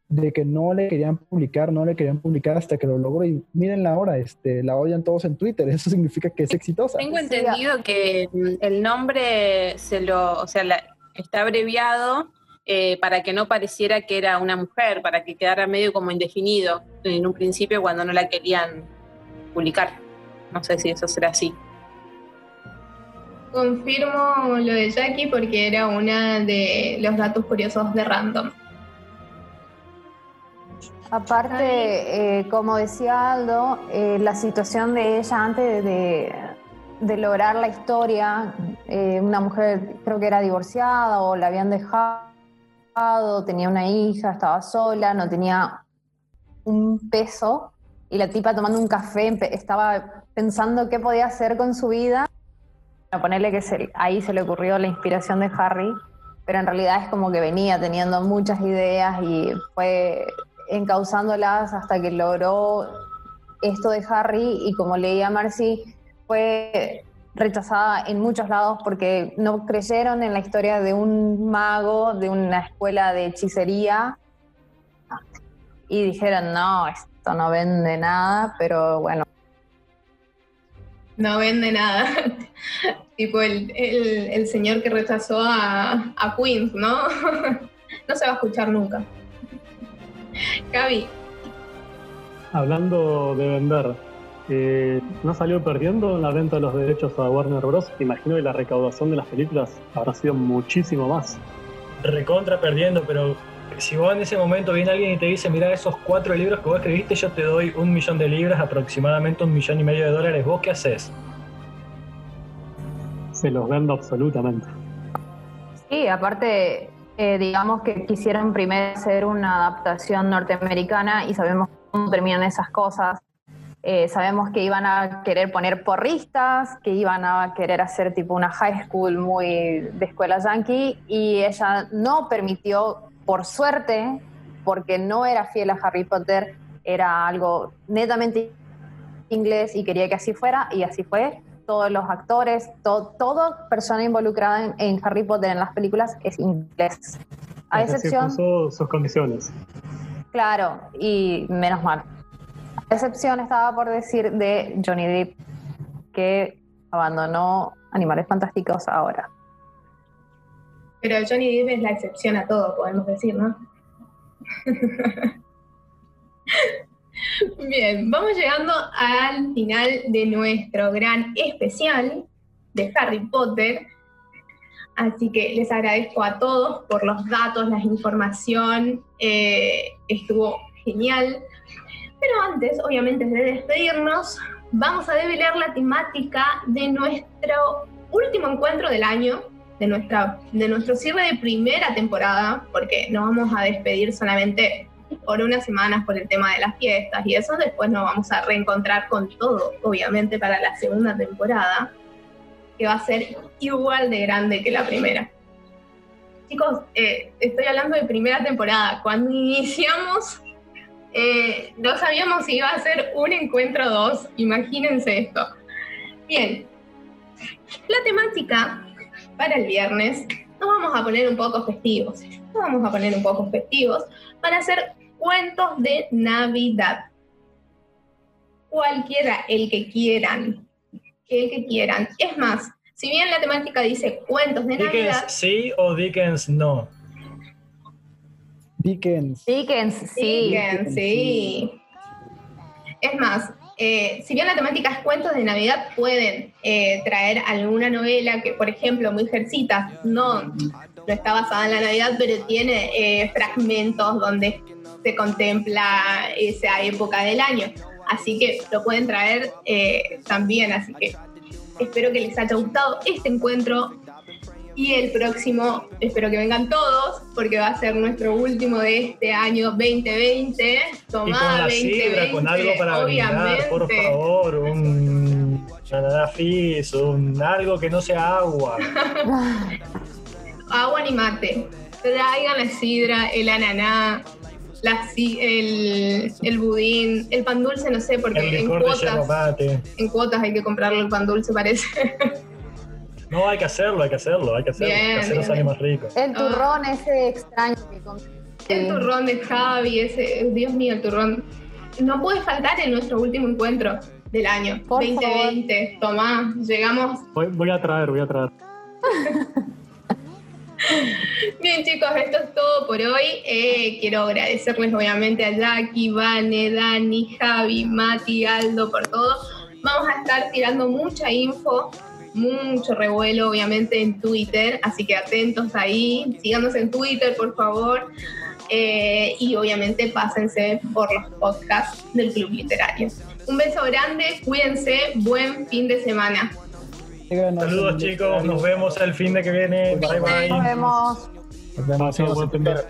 de que no le querían publicar, no le querían publicar hasta que lo logró y miren la hora, este, la odian todos en Twitter, eso significa que es exitosa. Tengo entendido que el nombre se lo, o sea, la- está abreviado eh, para que no pareciera que era una mujer, para que quedara medio como indefinido en un principio cuando no la querían publicar. No sé si eso será así. Confirmo lo de Jackie porque era una de los datos curiosos de Random. Aparte, eh, como decía Aldo, eh, la situación de ella antes de, de lograr la historia, eh, una mujer creo que era divorciada o la habían dejado, tenía una hija, estaba sola, no tenía un peso y la tipa tomando un café estaba pensando qué podía hacer con su vida. Bueno, ponerle que se- ahí se le ocurrió la inspiración de Harry, pero en realidad es como que venía teniendo muchas ideas y fue encauzándolas hasta que logró esto de Harry y como leía Marcy, fue rechazada en muchos lados porque no creyeron en la historia de un mago de una escuela de hechicería y dijeron, no, esto no vende nada, pero bueno, No vende nada. tipo el, el- el señor que rechazó a, a Queens, ¿no? no se va a escuchar nunca. Gaby, Hablando de vender, eh, ¿no salió perdiendo en la venta de los derechos a Warner Bros? Imagino que la recaudación de las películas habrá sido muchísimo más. Recontra perdiendo, pero si vos en ese momento viene alguien y te dice, mira esos cuatro libros que vos escribiste, yo te doy un millón de libras, aproximadamente un millón y medio de dólares, ¿vos qué haces? Se los vendo absolutamente. Sí, aparte, eh, digamos que quisieron primero hacer una adaptación norteamericana y sabemos cómo terminan esas cosas. Eh, sabemos que iban a querer poner porristas, que iban a querer hacer tipo una high school muy de escuela yankee y ella no permitió, por suerte, porque no era fiel a Harry Potter, era algo netamente inglés y quería que así fuera y así fue. Todos los actores, to- toda persona involucrada en, en Harry Potter en las películas es inglés. A Así excepción, puso sus condiciones. claro, y menos mal. A excepción estaba por decir de Johnny Depp, que abandonó Animales Fantásticos ahora. pero Johnny Depp es la excepción a todo, podemos decir, ¿no? Bien, vamos llegando al final de nuestro gran especial de Harry Potter. Así que les agradezco a todos por los datos, la información. eh, estuvo genial. Pero antes, obviamente, de despedirnos, vamos a develar la temática de nuestro último encuentro del año, de, nuestra, de nuestro cierre de primera temporada, porque nos vamos a despedir solamente por unas semanas por el tema de las fiestas y eso, después nos vamos a reencontrar con todo, obviamente, para la segunda temporada, que va a ser igual de grande que la primera. Chicos, eh, estoy hablando de primera temporada. Cuando iniciamos, eh, no sabíamos si iba a ser un encuentro o dos. Imagínense esto. Bien, la temática para el viernes nos vamos a poner un poco festivos. Nos vamos a poner un poco festivos para hacer cuentos de Navidad. Cualquiera, el que quieran. El que quieran. Es más, si bien la temática dice cuentos de Dickens Navidad, sí o Dickens no. Dickens. Dickens, sí. Dickens, sí. Es más, eh, si bien la temática es cuentos de Navidad, pueden eh, traer alguna novela que, por ejemplo, Mujercitas no, no está basada en la Navidad, pero tiene eh, fragmentos donde se contempla esa época del año. Así que lo pueden traer eh, también. Así que espero que les haya gustado este encuentro. Y el próximo, espero que vengan todos, porque va a ser nuestro último de este año 2020. Y con Tomá la 2020, sidra, con algo para obviamente. brindar, por favor, un fizz, un algo que no sea agua. Agua ni mate. Traigan la sidra, el ananá, la si- el, el budín, el pan dulce, no sé, porque El en cuotas, en cuotas hay que comprarlo el pan dulce, parece. No, hay que hacerlo, hay que hacerlo, hay que hacerlo. Bien, que hacerlo bien, sale bien. más rico. El turrón ese extraño que com- El turrón de Javi, ese, Dios mío, el turrón. No puede faltar en nuestro último encuentro del año, Por 2020. Tomá, llegamos Voy, voy a traer, voy a traer. Bien chicos, esto es todo por hoy. Eh, quiero agradecerles obviamente a Jackie, Vane, Dani, Javi, Mati, Aldo por todo. Vamos a estar tirando mucha info mucho revuelo, obviamente, en Twitter, así que atentos ahí, síganos en Twitter, por favor, eh, y obviamente pásense por los podcasts del Club Literario. Un beso grande, cuídense, buen fin de semana. Síganos Saludos chicos, nos vemos el fin de que viene. Bye bye. Nos vemos. Nos vemos.